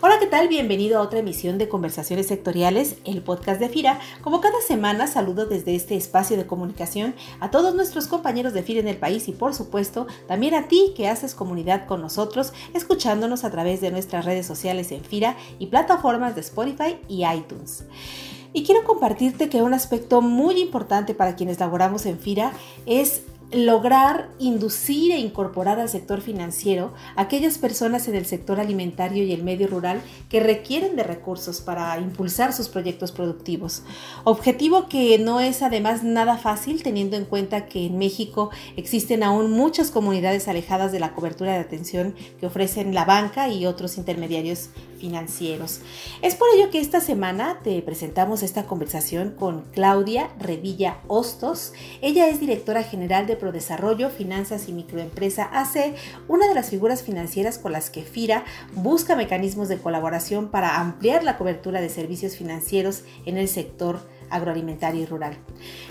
Hola, ¿qué tal? Bienvenido a otra emisión de Conversaciones Sectoriales, el podcast de FIRA. Como cada semana, saludo desde este espacio de comunicación a todos nuestros compañeros de FIRA en el país y, por supuesto, también a ti que haces comunidad con nosotros, escuchándonos a través de nuestras redes sociales en FIRA y plataformas de Spotify y iTunes. Y quiero compartirte que un aspecto muy importante para quienes laboramos en FIRA es lograr inducir e incorporar al sector financiero aquellas personas en el sector alimentario y el medio rural que requieren de recursos para impulsar sus proyectos productivos. Objetivo que no es además nada fácil teniendo en cuenta que en México existen aún muchas comunidades alejadas de la cobertura de atención que ofrecen la banca y otros intermediarios financieros. Es por ello que esta semana te presentamos esta conversación con Claudia Revilla Hostos. Ella es directora general de Prodesarrollo, Finanzas y Microempresa AC, una de las figuras financieras con las que FIRA busca mecanismos de colaboración para ampliar la cobertura de servicios financieros en el sector agroalimentario y rural.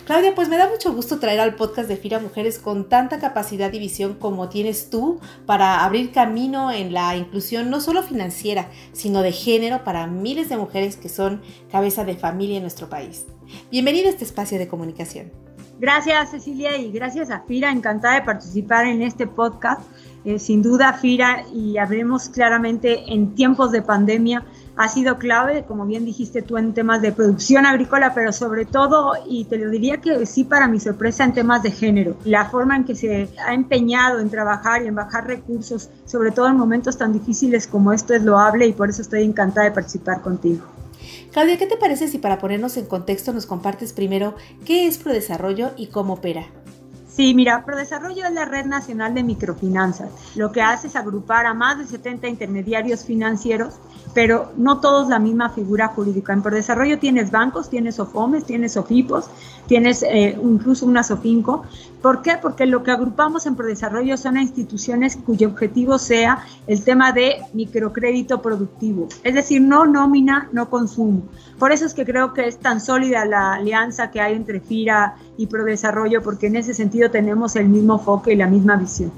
Claudia, pues me da mucho gusto traer al podcast de FIRA mujeres con tanta capacidad y visión como tienes tú para abrir camino en la inclusión no solo financiera, sino de género para miles de mujeres que son cabeza de familia en nuestro país. Bienvenida a este espacio de comunicación. Gracias Cecilia y gracias a FIRA, encantada de participar en este podcast. Eh, sin duda FIRA y hablemos claramente en tiempos de pandemia ha sido clave, como bien dijiste tú, en temas de producción agrícola, pero sobre todo, y te lo diría que sí para mi sorpresa, en temas de género. La forma en que se ha empeñado en trabajar y en bajar recursos, sobre todo en momentos tan difíciles como esto, es loable y por eso estoy encantada de participar contigo. Claudia, ¿qué te parece si para ponernos en contexto nos compartes primero qué es Prodesarrollo y cómo opera? Sí, mira, ProDesarrollo es la red nacional de microfinanzas. Lo que hace es agrupar a más de 70 intermediarios financieros pero no todos la misma figura jurídica. En desarrollo tienes bancos, tienes SOFOMES, tienes SOFIPOS, tienes eh, incluso una SOFINCO. ¿Por qué? Porque lo que agrupamos en desarrollo son instituciones cuyo objetivo sea el tema de microcrédito productivo, es decir, no nómina, no consumo. Por eso es que creo que es tan sólida la alianza que hay entre FIRA y ProDesarrollo, porque en ese sentido tenemos el mismo foco y la misma visión.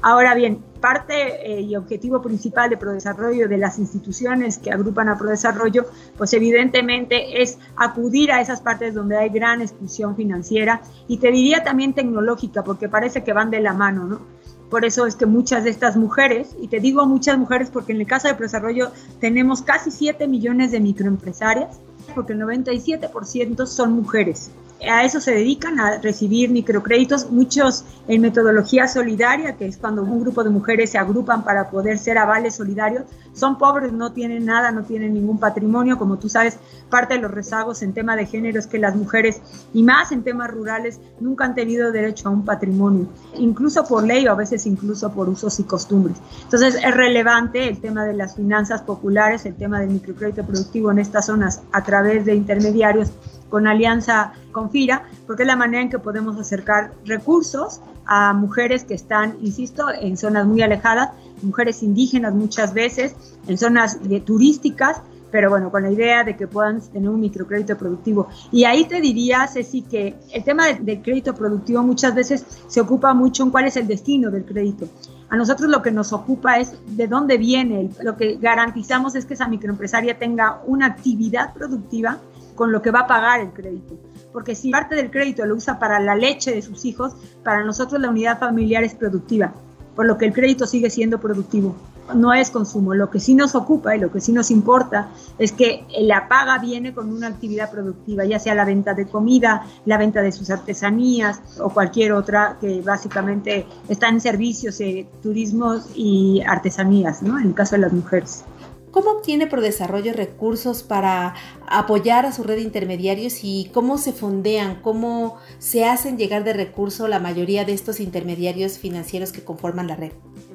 Ahora bien, parte eh, y objetivo principal de Prodesarrollo de las instituciones que agrupan a Prodesarrollo, pues evidentemente es acudir a esas partes donde hay gran exclusión financiera y te diría también tecnológica, porque parece que van de la mano, ¿no? Por eso es que muchas de estas mujeres, y te digo muchas mujeres porque en el caso de Prodesarrollo tenemos casi 7 millones de microempresarias, porque el 97% son mujeres a eso se dedican, a recibir microcréditos, muchos en metodología solidaria, que es cuando un grupo de mujeres se agrupan para poder ser avales solidarios, son pobres, no tienen nada, no tienen ningún patrimonio, como tú sabes, parte de los rezagos en tema de género es que las mujeres, y más en temas rurales, nunca han tenido derecho a un patrimonio, incluso por ley o a veces incluso por usos y costumbres. Entonces es relevante el tema de las finanzas populares, el tema del microcrédito productivo en estas zonas a través de intermediarios con alianza con FIRA, porque es la manera en que podemos acercar recursos a mujeres que están, insisto, en zonas muy alejadas, mujeres indígenas muchas veces, en zonas turísticas, pero bueno, con la idea de que puedan tener un microcrédito productivo. Y ahí te diría, Ceci, que el tema del, crédito productivo muchas veces se ocupa mucho en cuál es el destino del crédito. A nosotros lo que nos ocupa es de dónde viene. Lo que garantizamos es que esa microempresaria tenga una actividad productiva con lo que va a pagar el crédito. Porque si parte del crédito lo usa para la leche de sus hijos, para nosotros la unidad familiar es productiva, por lo que el crédito sigue siendo productivo. No es consumo. Lo que sí nos ocupa y lo que sí nos importa es que la paga viene con una actividad productiva, ya sea la venta de comida, la venta de sus artesanías o cualquier otra que básicamente está en servicios, eh, turismos y artesanías, ¿no? En el caso de las mujeres. ¿Cómo obtiene ProDesarrollo recursos para apoyar a su red de intermediarios y cómo se fondean, cómo se hacen llegar de recurso la mayoría de estos intermediarios financieros que conforman la red?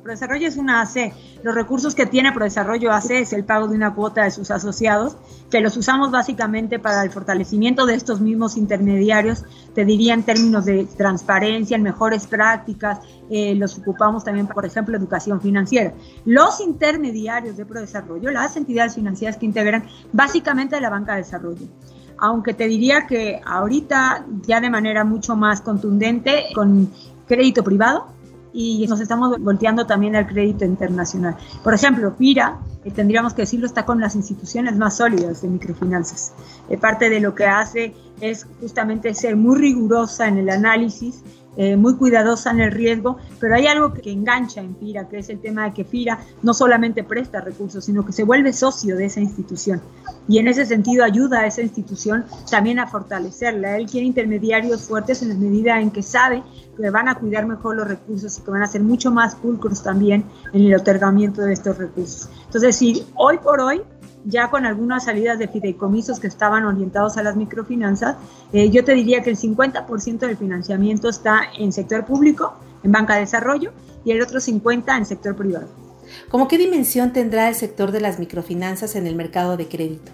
ProDesarrollo es una AC. Los recursos que tiene ProDesarrollo AC es el pago de una cuota de sus asociados, que los usamos básicamente para el fortalecimiento de estos mismos intermediarios, te diría en términos de transparencia, en mejores prácticas, eh, los ocupamos también, por ejemplo, educación financiera. Los intermediarios de ProDesarrollo, las entidades financieras que integran básicamente la banca de desarrollo aunque te diría que ahorita ya de manera mucho más contundente con crédito privado y nos estamos volteando también al crédito internacional. Por ejemplo, PIRA, eh, tendríamos que decirlo, está con las instituciones más sólidas de microfinanzas. Eh, parte de lo que hace es justamente ser muy rigurosa en el análisis eh, muy cuidadosa en el riesgo, pero hay algo que engancha en FIRA, que es el tema de que FIRA no solamente presta recursos, sino que se vuelve socio de esa institución. Y en ese sentido ayuda a esa institución también a fortalecerla. Él quiere intermediarios fuertes en la medida en que sabe que van a cuidar mejor los recursos y que van a ser mucho más pulcros también en el otorgamiento de estos recursos. Entonces, si hoy por hoy ya con algunas salidas de fideicomisos que estaban orientados a las microfinanzas, eh, yo te diría que el 50% del financiamiento está en sector público, en banca de desarrollo, y el otro 50% en sector privado. ¿Cómo qué dimensión tendrá el sector de las microfinanzas en el mercado de crédito?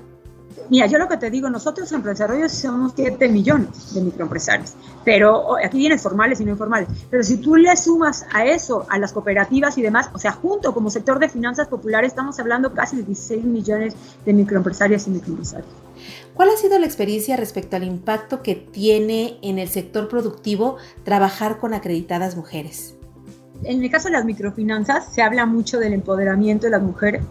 Mira, yo lo que te digo, nosotros en Desarrollo somos 7 millones de microempresarios, pero aquí vienen formales y no informales. Pero si tú le sumas a eso, a las cooperativas y demás, o sea, junto como sector de finanzas populares, estamos hablando casi de 16 millones de microempresarias y microempresarios. ¿Cuál ha sido la experiencia respecto al impacto que tiene en el sector productivo trabajar con acreditadas mujeres? En el caso de las microfinanzas, se habla mucho del empoderamiento de las mujeres.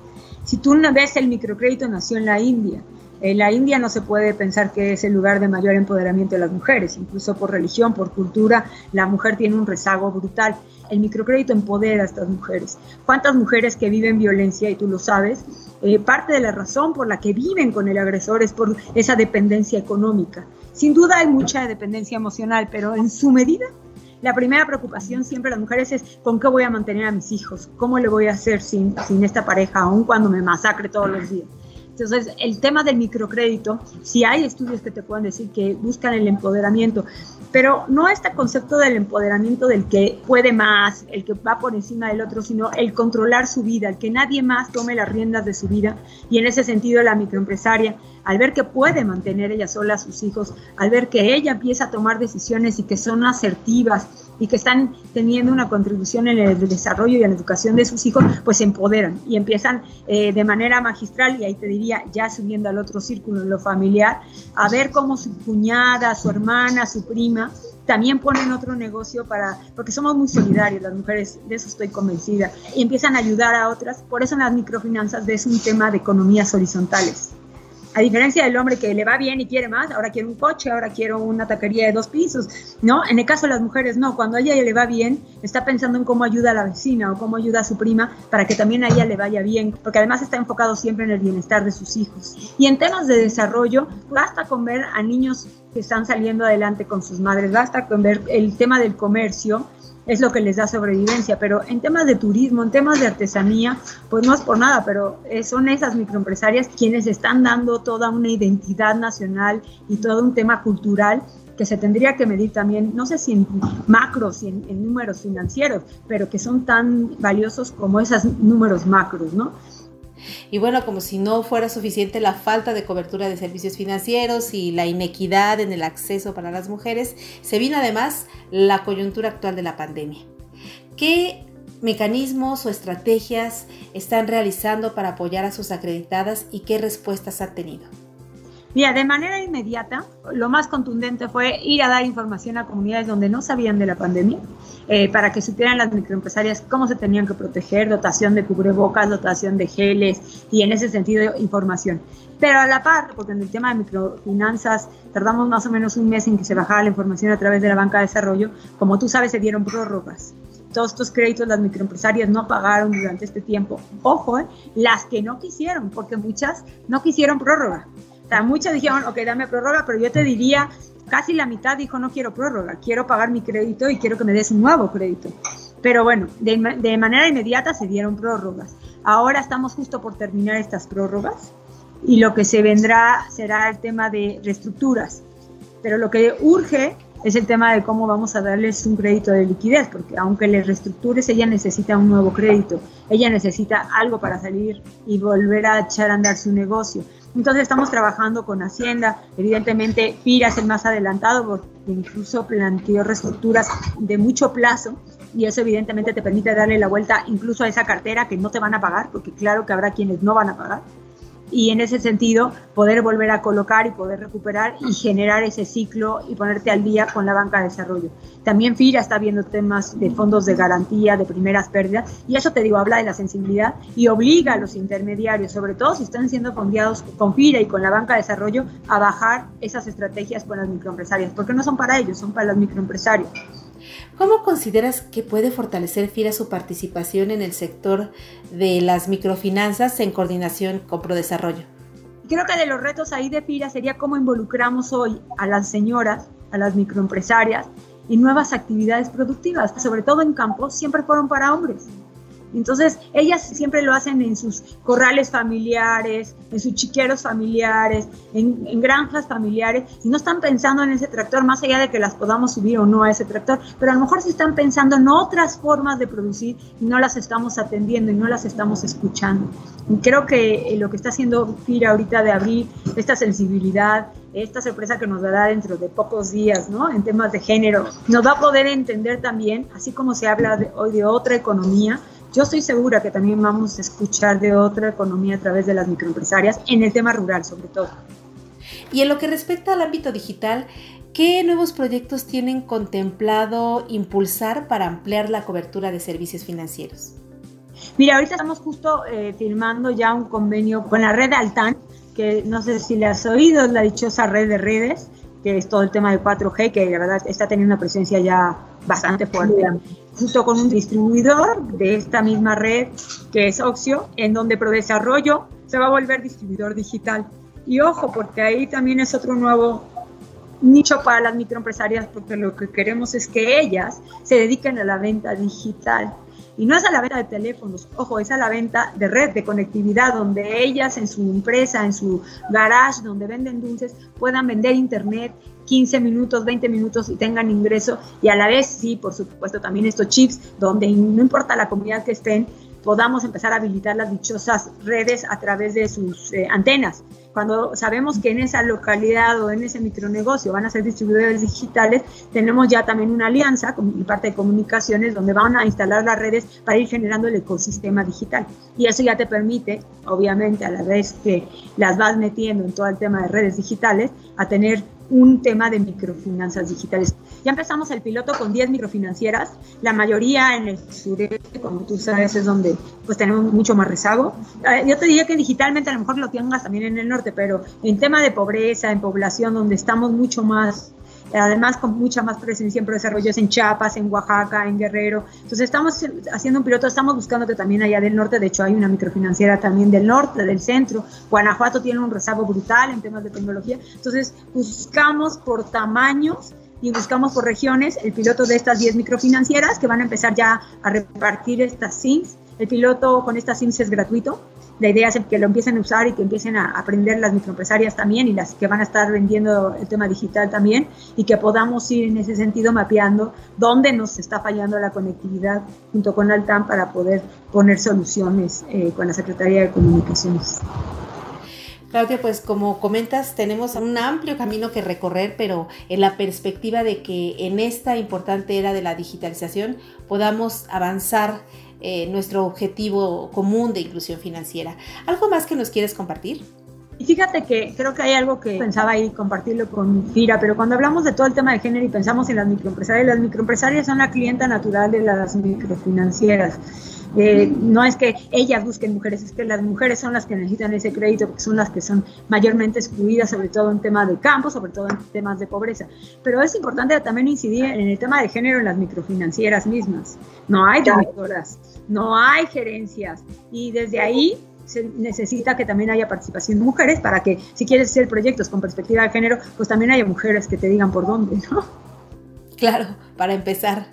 Si tú ves el microcrédito nació en la India, en la India no se puede pensar que es el lugar de mayor empoderamiento de las mujeres, incluso por religión, por cultura, la mujer tiene un rezago brutal. El microcrédito empodera a estas mujeres. ¿Cuántas mujeres que viven violencia, y tú lo sabes, eh, parte de la razón por la que viven con el agresor es por esa dependencia económica? Sin duda hay mucha dependencia emocional, pero en su medida la primera preocupación siempre de las mujeres es con qué voy a mantener a mis hijos, cómo le voy a hacer sin, sin esta pareja, aun cuando me masacre todos los días. Entonces, el tema del microcrédito, si hay estudios que te puedan decir que buscan el empoderamiento, pero no este concepto del empoderamiento del que puede más, el que va por encima del otro, sino el controlar su vida, el que nadie más tome las riendas de su vida. Y en ese sentido, la microempresaria, al ver que puede mantener ella sola a sus hijos, al ver que ella empieza a tomar decisiones y que son asertivas, y que están teniendo una contribución en el desarrollo y en la educación de sus hijos, pues se empoderan y empiezan eh, de manera magistral, y ahí te diría, ya subiendo al otro círculo, lo familiar, a ver cómo su cuñada, su hermana, su prima, también ponen otro negocio para, porque somos muy solidarios las mujeres, de eso estoy convencida, y empiezan a ayudar a otras, por eso en las microfinanzas es un tema de economías horizontales a diferencia del hombre que le va bien y quiere más, ahora quiere un coche, ahora quiero una taquería de dos pisos, ¿no? En el caso de las mujeres, no, cuando a ella le va bien, está pensando en cómo ayuda a la vecina o cómo ayuda a su prima para que también a ella le vaya bien, porque además está enfocado siempre en el bienestar de sus hijos. Y en temas de desarrollo, basta con ver a niños que están saliendo adelante con sus madres, basta con ver el tema del comercio, es lo que les da sobrevivencia, pero en temas de turismo, en temas de artesanía, pues no es por nada, pero eh, son esas microempresarias quienes están dando toda una identidad nacional y todo un tema cultural que se tendría que medir también, no sé si en macros y en, en números financieros, pero que son tan valiosos como esos números macros, ¿no? Y bueno, como si no fuera suficiente la falta de cobertura de servicios financieros y la inequidad en el acceso para las mujeres, se vino además la coyuntura actual de la pandemia. ¿Qué mecanismos o estrategias están realizando para apoyar a sus acreditadas y qué respuestas han tenido? Mira, de manera inmediata, lo más contundente fue ir a dar información a comunidades donde no sabían de la pandemia, eh, para que supieran las microempresarias cómo se tenían que proteger, dotación de cubrebocas, dotación de geles y en ese sentido información. Pero a la par, porque en el tema de microfinanzas tardamos más o menos un mes en que se bajara la información a través de la banca de desarrollo, como tú sabes, se dieron prórrogas todos estos créditos las microempresarias no pagaron durante este tiempo. Ojo, eh, las que no quisieron, porque muchas no quisieron prórroga sea, muchas dijeron, ok, dame prórroga, pero yo te diría, casi la mitad dijo, no quiero prórroga, quiero pagar mi crédito y quiero que me des un nuevo crédito. Pero bueno, de, de manera inmediata se dieron prórrogas. Ahora estamos justo por terminar estas prórrogas y lo que se vendrá será el tema de reestructuras. Pero lo que urge es el tema de cómo vamos a darles un crédito de liquidez, porque aunque les reestructures, ella necesita un nuevo crédito, ella necesita algo para salir y volver a echar a andar su negocio. Entonces estamos trabajando con Hacienda, evidentemente FIRA es el más adelantado porque incluso planteó reestructuras de mucho plazo y eso evidentemente te permite darle la vuelta incluso a esa cartera que no te van a pagar, porque claro que habrá quienes no van a pagar y en ese sentido poder volver a colocar y poder recuperar y generar ese ciclo y ponerte al día con la banca de desarrollo. También FIRA está viendo temas de fondos de garantía, de primeras pérdidas, y eso te digo, habla de la sensibilidad y obliga a los intermediarios, sobre todo si están siendo fondeados con FIRA y con la banca de desarrollo, a bajar esas estrategias con las microempresarias, porque no son para ellos, son para los microempresarios. ¿Cómo consideras que puede fortalecer FIRA su participación en el sector de las microfinanzas en coordinación con Prodesarrollo? Creo que de los retos ahí de FIRA sería cómo involucramos hoy a las señoras, a las microempresarias y nuevas actividades productivas, sobre todo en campo, siempre fueron para hombres. Entonces, ellas siempre lo hacen en sus corrales familiares, en sus chiqueros familiares, en, granjas familiares, y no están pensando en ese tractor, más allá de que las podamos subir o no a ese tractor, pero a lo mejor sí están pensando en otras formas de producir y no las estamos atendiendo y no las estamos escuchando. Y creo que eh, lo que está haciendo FIRA ahorita de abrir esta sensibilidad, esta sorpresa que nos dará dentro de pocos días, ¿no? En temas de género, nos va a poder entender también, así como se habla hoy de otra economía, yo estoy segura que también vamos a escuchar de otra economía a través de las microempresarias, en el tema rural sobre todo. Y en lo que respecta al ámbito digital, ¿qué nuevos proyectos tienen contemplado impulsar para ampliar la cobertura de servicios financieros? Mira, ahorita estamos justo eh, firmando ya un convenio con la red Altan, que no sé si le has oído, la dichosa red de redes, que es todo el tema de 4G, que la verdad está teniendo una presencia ya bastante fuerte justo con un distribuidor de esta misma red que es Oxio, en donde ProDesarrollo se va a volver distribuidor digital. Y ojo, porque ahí también es otro nuevo nicho para las microempresarias, porque lo que queremos es que ellas se dediquen a la venta digital. Y no es a la venta de teléfonos, ojo, es a la venta de red, de conectividad, donde ellas en su empresa, en su garage, donde venden dulces, puedan vender internet 15 minutos, 20 minutos y tengan ingreso y a la vez sí, por supuesto, también estos chips donde no importa la comunidad que estén, podamos empezar a habilitar las dichosas redes a través de sus eh, antenas. Cuando sabemos que en esa localidad o en ese micronegocio van a ser distribuidores digitales, tenemos ya también una alianza con parte de comunicaciones donde van a instalar las redes para ir generando el ecosistema digital. Y eso ya te permite, obviamente, a la vez que las vas metiendo en todo el tema de redes digitales, a tener un tema de microfinanzas digitales. Ya empezamos el piloto con 10 microfinancieras, la mayoría en el sureste, como tú sabes, es donde pues tenemos mucho más rezago. Eh, yo te diría que digitalmente a lo mejor lo tengas también en el norte, pero en tema de pobreza, en población donde estamos mucho más además con mucha más presencia en desarrollos en Chiapas, en Oaxaca, en Guerrero. Entonces estamos haciendo un piloto, estamos buscando que también allá del norte, de hecho hay una microfinanciera también del norte, del centro, Guanajuato tiene un rezago brutal en temas de tecnología, entonces buscamos por tamaños y buscamos por regiones el piloto de estas 10 microfinancieras que van a empezar ya a repartir estas SIMs. El piloto con estas SIMs es gratuito, la idea es que lo empiecen a usar y que empiecen a aprender las microempresarias también y las que van a estar vendiendo el tema digital también y que podamos ir en ese sentido mapeando dónde nos está fallando la conectividad junto con Altam para poder poner soluciones eh, con la Secretaría de Comunicaciones. Claudia, pues como comentas, tenemos un amplio camino que recorrer, pero en la perspectiva de que en esta importante era de la digitalización podamos avanzar eh, nuestro objetivo común de inclusión financiera. ¿Algo más que nos quieres compartir? Y fíjate que creo que hay algo que pensaba ahí compartirlo con Fira, pero cuando hablamos de todo el tema de género y pensamos en las microempresarias, las microempresarias son la clienta natural de las microfinancieras. Eh, no es que ellas busquen mujeres, es que las mujeres son las que necesitan ese crédito porque son las que son mayormente excluidas, sobre todo en temas de campo, sobre todo en temas de pobreza. Pero es importante también incidir en el tema de género en las microfinancieras mismas. No hay directoras, no hay gerencias y desde ahí se necesita que también haya participación de mujeres para que si quieres hacer proyectos con perspectiva de género, pues también haya mujeres que te digan por dónde, ¿no? Claro, para empezar.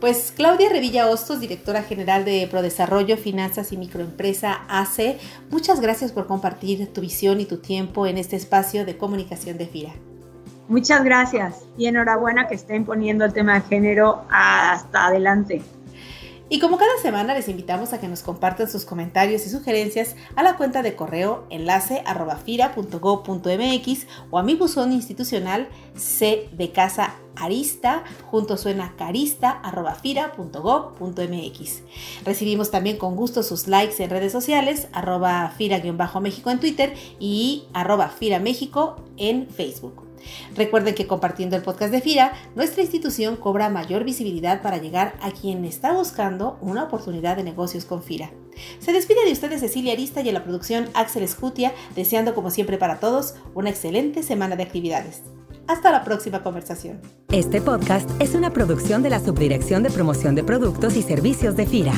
Pues Claudia Revilla Hostos, directora general de Prodesarrollo, Finanzas y Microempresa AC, muchas gracias por compartir tu visión y tu tiempo en este espacio de comunicación de FIRA. Muchas gracias y enhorabuena que estén poniendo el tema de género hasta adelante. Y como cada semana les invitamos a que nos compartan sus comentarios y sugerencias a la cuenta de correo enlace fira.go.mx o a mi buzón institucional c de casa arista junto suena carista fira.go.mx. Recibimos también con gusto sus likes en redes sociales arroba fira-méxico en Twitter y arroba fira México en Facebook. Recuerden que compartiendo el podcast de FIRA, nuestra institución cobra mayor visibilidad para llegar a quien está buscando una oportunidad de negocios con FIRA. Se despide de ustedes Cecilia Arista y a la producción Axel Escutia, deseando como siempre para todos una excelente semana de actividades. Hasta la próxima conversación. Este podcast es una producción de la Subdirección de Promoción de Productos y Servicios de FIRA.